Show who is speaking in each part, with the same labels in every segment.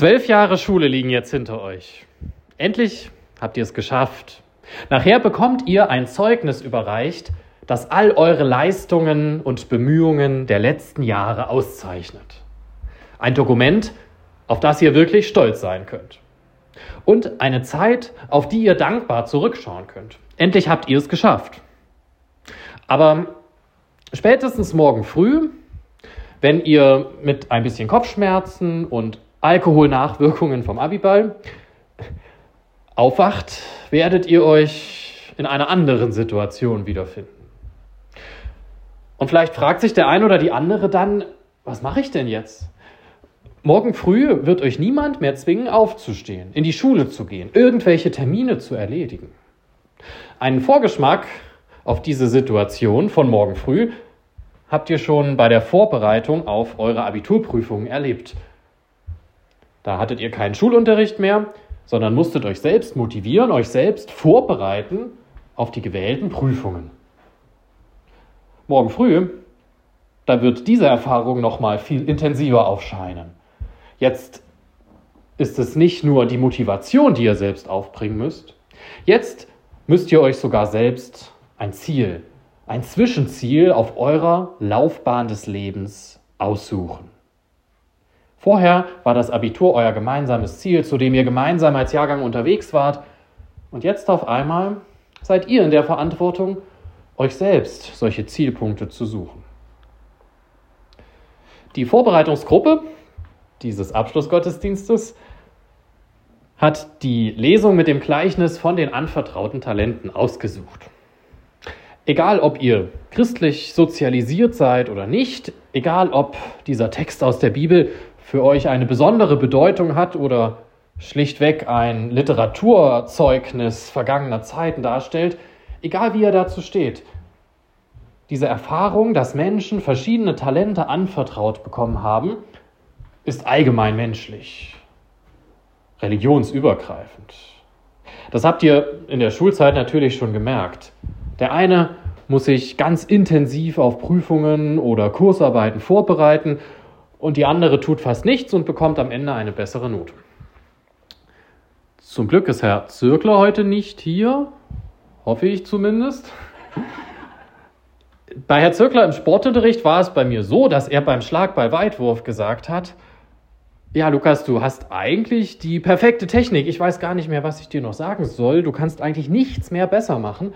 Speaker 1: Zwölf Jahre Schule liegen jetzt hinter euch. Endlich habt ihr es geschafft. Nachher bekommt ihr ein Zeugnis überreicht, das all eure Leistungen und Bemühungen der letzten Jahre auszeichnet. Ein Dokument, auf das ihr wirklich stolz sein könnt. Und eine Zeit, auf die ihr dankbar zurückschauen könnt. Endlich habt ihr es geschafft. Aber spätestens morgen früh, wenn ihr mit ein bisschen Kopfschmerzen und Alkoholnachwirkungen vom Abiball aufwacht, werdet ihr euch in einer anderen Situation wiederfinden. Und vielleicht fragt sich der eine oder die andere dann, was mache ich denn jetzt? Morgen früh wird euch niemand mehr zwingen, aufzustehen, in die Schule zu gehen, irgendwelche Termine zu erledigen. Einen Vorgeschmack auf diese Situation von morgen früh habt ihr schon bei der Vorbereitung auf eure Abiturprüfungen erlebt. Da hattet ihr keinen Schulunterricht mehr, sondern musstet euch selbst motivieren, euch selbst vorbereiten auf die gewählten Prüfungen. Morgen früh, da wird diese Erfahrung noch mal viel intensiver aufscheinen. Jetzt ist es nicht nur die Motivation, die ihr selbst aufbringen müsst. Jetzt müsst ihr euch sogar selbst ein Ziel, ein Zwischenziel auf eurer Laufbahn des Lebens aussuchen. Vorher war das Abitur euer gemeinsames Ziel, zu dem ihr gemeinsam als Jahrgang unterwegs wart. Und jetzt auf einmal seid ihr in der Verantwortung, euch selbst solche Zielpunkte zu suchen. Die Vorbereitungsgruppe dieses Abschlussgottesdienstes hat die Lesung mit dem Gleichnis von den anvertrauten Talenten ausgesucht. Egal, ob ihr christlich sozialisiert seid oder nicht, egal, ob dieser Text aus der Bibel für euch eine besondere Bedeutung hat oder schlichtweg ein Literaturzeugnis vergangener Zeiten darstellt, egal wie er dazu steht, diese Erfahrung, dass Menschen verschiedene Talente anvertraut bekommen haben, ist allgemein menschlich, religionsübergreifend. Das habt ihr in der Schulzeit natürlich schon gemerkt. Der eine muss sich ganz intensiv auf Prüfungen oder Kursarbeiten vorbereiten und die andere tut fast nichts und bekommt am Ende eine bessere Note. Zum Glück ist Herr Zirkler heute nicht hier, hoffe ich zumindest. Bei Herr Zirkler im Sportunterricht war es bei mir so, dass er beim Schlagball-Weitwurf gesagt hat, ja, Lukas, du hast eigentlich die perfekte Technik. Ich weiß gar nicht mehr, was ich dir noch sagen soll. Du kannst eigentlich nichts mehr besser machen.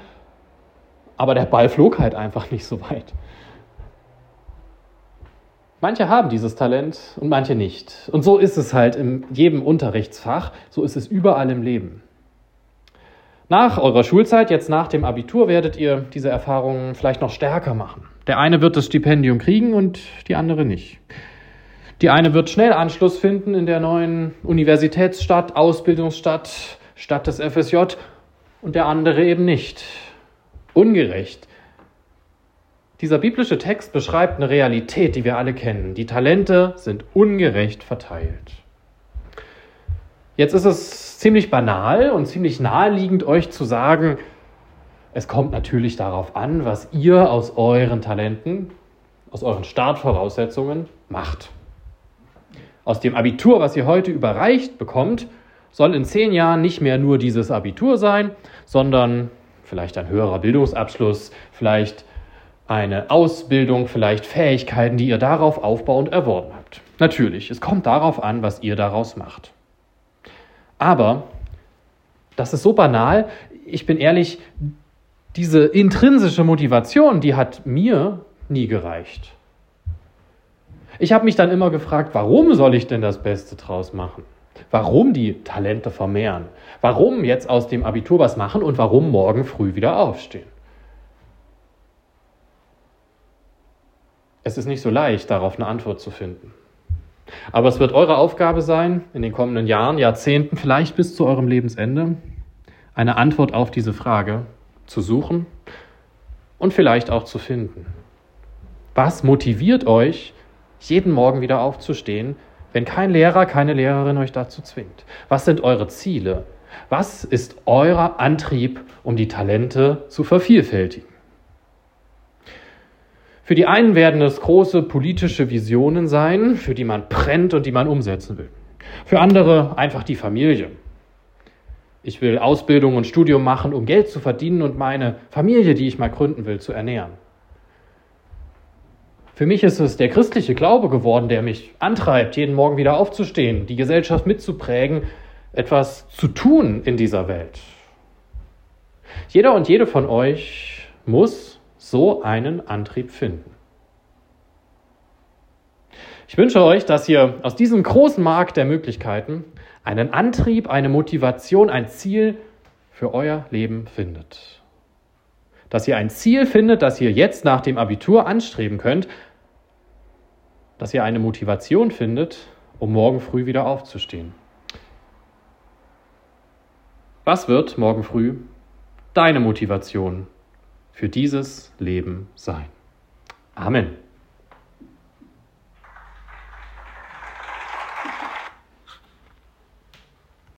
Speaker 1: Aber der Ball flog halt einfach nicht so weit. Manche haben dieses Talent und manche nicht. Und so ist es halt in jedem Unterrichtsfach, so ist es überall im Leben. Nach eurer Schulzeit, jetzt nach dem Abitur, werdet ihr diese Erfahrungen vielleicht noch stärker machen. Der eine wird das Stipendium kriegen und die andere nicht. Die eine wird schnell Anschluss finden in der neuen Universitätsstadt, Ausbildungsstadt, Stadt des FSJ und der andere eben nicht. Ungerecht dieser biblische Text beschreibt eine Realität, die wir alle kennen. Die Talente sind ungerecht verteilt. Jetzt ist es ziemlich banal und ziemlich naheliegend, euch zu sagen, es kommt natürlich darauf an, was ihr aus euren Talenten, aus euren Startvoraussetzungen macht. Aus dem Abitur, was ihr heute überreicht bekommt, soll in zehn Jahren nicht mehr nur dieses Abitur sein, sondern vielleicht ein höherer Bildungsabschluss, vielleicht eine Ausbildung, vielleicht Fähigkeiten, die ihr darauf aufbauend erworben habt. Natürlich, es kommt darauf an, was ihr daraus macht. Aber, das ist so banal, ich bin ehrlich, diese intrinsische Motivation, die hat mir nie gereicht. Ich habe mich dann immer gefragt, warum soll ich denn das Beste draus machen? Warum die Talente vermehren? Warum jetzt aus dem Abitur was machen und warum morgen früh wieder aufstehen? Es ist nicht so leicht, darauf eine Antwort zu finden. Aber es wird eure Aufgabe sein, in den kommenden Jahren, Jahrzehnten, vielleicht bis zu eurem Lebensende, eine Antwort auf diese Frage zu suchen und vielleicht auch zu finden. Was motiviert euch, jeden Morgen wieder aufzustehen, wenn kein Lehrer, keine Lehrerin euch dazu zwingt? Was sind eure Ziele? Was ist euer Antrieb, um die Talente zu vervielfältigen? Für die einen werden es große politische Visionen sein, für die man brennt und die man umsetzen will. Für andere einfach die Familie. Ich will Ausbildung und Studium machen, um Geld zu verdienen und meine Familie, die ich mal gründen will, zu ernähren. Für mich ist es der christliche Glaube geworden, der mich antreibt, jeden Morgen wieder aufzustehen, die Gesellschaft mitzuprägen, etwas zu tun in dieser Welt. Jeder und jede von euch muss so einen Antrieb finden. Ich wünsche euch, dass ihr aus diesem großen Markt der Möglichkeiten einen Antrieb, eine Motivation, ein Ziel für euer Leben findet. Dass ihr ein Ziel findet, das ihr jetzt nach dem Abitur anstreben könnt, dass ihr eine Motivation findet, um morgen früh wieder aufzustehen. Was wird morgen früh deine Motivation für dieses Leben sein? Amen.